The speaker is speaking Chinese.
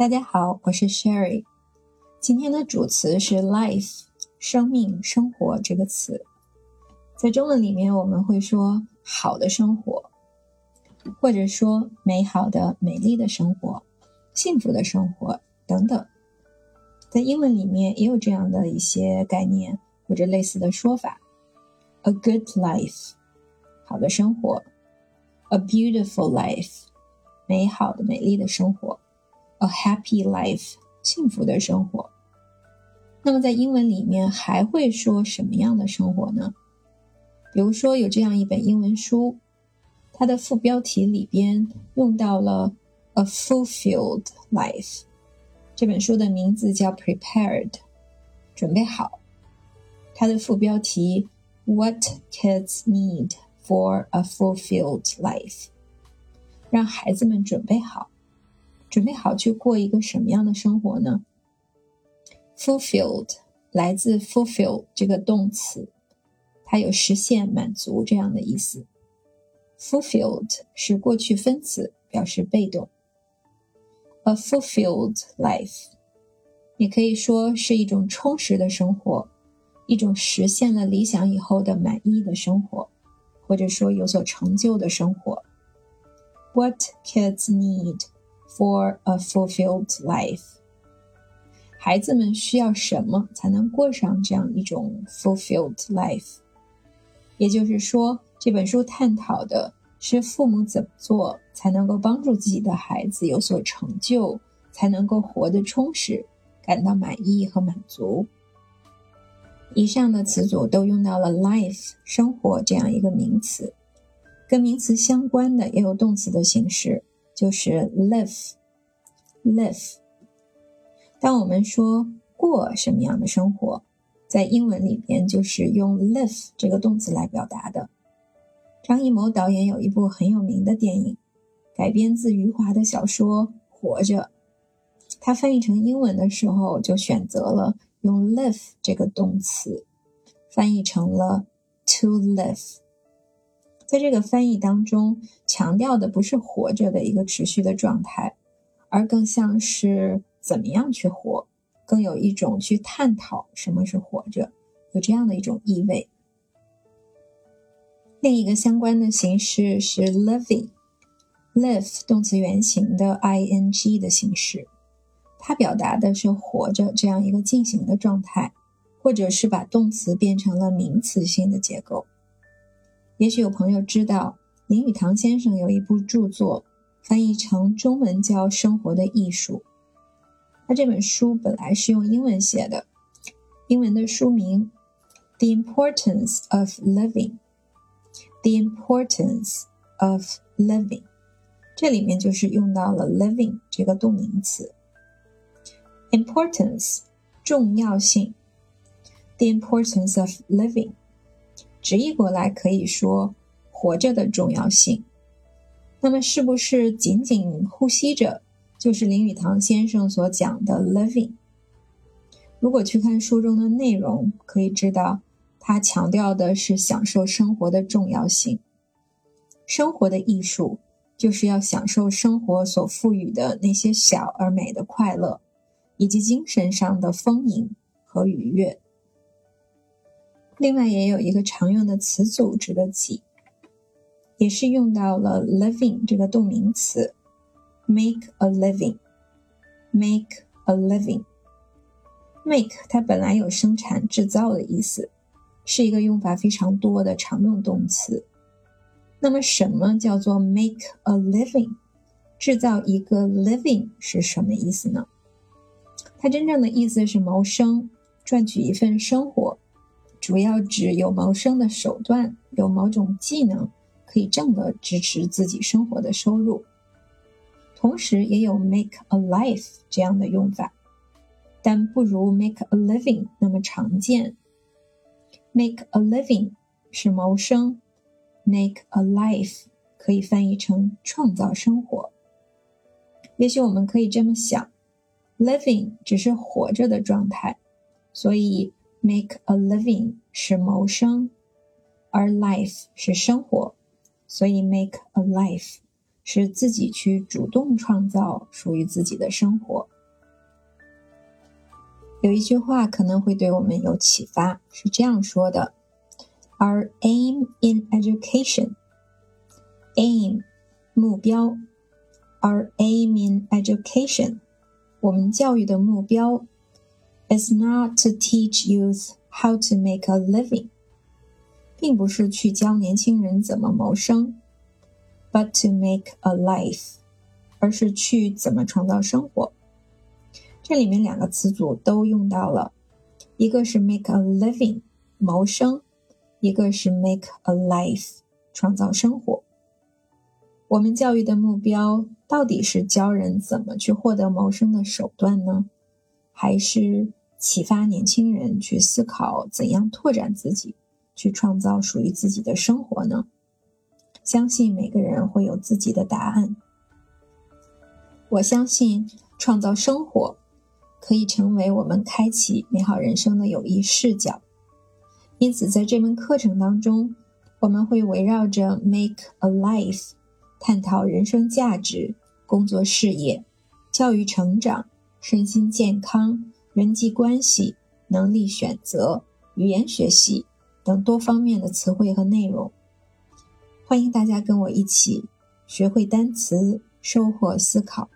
大家好，我是 Sherry。今天的主词是 life，生命、生活这个词。在中文里面，我们会说好的生活，或者说美好的、美丽的生活、幸福的生活等等。在英文里面也有这样的一些概念或者类似的说法：a good life，好的生活；a beautiful life，美好的、美丽的生活。A happy life，幸福的生活。那么在英文里面还会说什么样的生活呢？比如说有这样一本英文书，它的副标题里边用到了 a fulfilled life。这本书的名字叫 Prepared，准备好。它的副标题 What kids need for a fulfilled life，让孩子们准备好。准备好去过一个什么样的生活呢？Fulfilled 来自 fulfill 这个动词，它有实现、满足这样的意思。Fulfilled 是过去分词，表示被动。A fulfilled life 也可以说是一种充实的生活，一种实现了理想以后的满意的生活，或者说有所成就的生活。What kids need For a fulfilled life，孩子们需要什么才能过上这样一种 fulfilled life？也就是说，这本书探讨的是父母怎么做才能够帮助自己的孩子有所成就，才能够活得充实，感到满意和满足。以上的词组都用到了 life 生活这样一个名词，跟名词相关的也有动词的形式。就是 live，live。当我们说过什么样的生活，在英文里边就是用 live 这个动词来表达的。张艺谋导演有一部很有名的电影，改编自余华的小说《活着》，他翻译成英文的时候就选择了用 live 这个动词，翻译成了 to live。在这个翻译当中，强调的不是活着的一个持续的状态，而更像是怎么样去活，更有一种去探讨什么是活着，有这样的一种意味。另一个相关的形式是 living，live 动词原形的 ing 的形式，它表达的是活着这样一个进行的状态，或者是把动词变成了名词性的结构。也许有朋友知道，林语堂先生有一部著作，翻译成中文叫《生活的艺术》。他这本书本来是用英文写的，英文的书名《The Importance of Living》，The Importance of Living，这里面就是用到了 living 这个动名词。Importance，重要性。The importance of living。直译过来可以说“活着的重要性”。那么，是不是仅仅呼吸着就是林语堂先生所讲的 “living”？如果去看书中的内容，可以知道他强调的是享受生活的重要性。生活的艺术就是要享受生活所赋予的那些小而美的快乐，以及精神上的丰盈和愉悦。另外也有一个常用的词组值得记，也是用到了 living 这个动名词，make a living，make a living，make 它本来有生产制造的意思，是一个用法非常多的常用动词。那么什么叫做 make a living？制造一个 living 是什么意思呢？它真正的意思是谋生，赚取一份生活。主要指有谋生的手段，有某种技能可以挣得支持自己生活的收入，同时也有 make a life 这样的用法，但不如 make a living 那么常见。make a living 是谋生，make a life 可以翻译成创造生活。也许我们可以这么想，living 只是活着的状态，所以。Make a living 是谋生，而 life 是生活，所以 make a life 是自己去主动创造属于自己的生活。有一句话可能会对我们有启发，是这样说的：“Our aim in education, aim 目标，Our aim in education，我们教育的目标 It's not to teach youth how to make a living，并不是去教年轻人怎么谋生。” But to make a life，而是去怎么创造生活。这里面两个词组都用到了，一个是 make a living，谋生；一个是 make a life，创造生活。我们教育的目标到底是教人怎么去获得谋生的手段呢，还是启发年轻人去思考怎样拓展自己，去创造属于自己的生活呢？相信每个人会有自己的答案。我相信创造生活可以成为我们开启美好人生的有益视角。因此，在这门课程当中，我们会围绕着 “make a life” 探讨人生价值、工作事业、教育成长、身心健康、人际关系、能力选择、语言学习等多方面的词汇和内容。欢迎大家跟我一起学会单词，收获思考。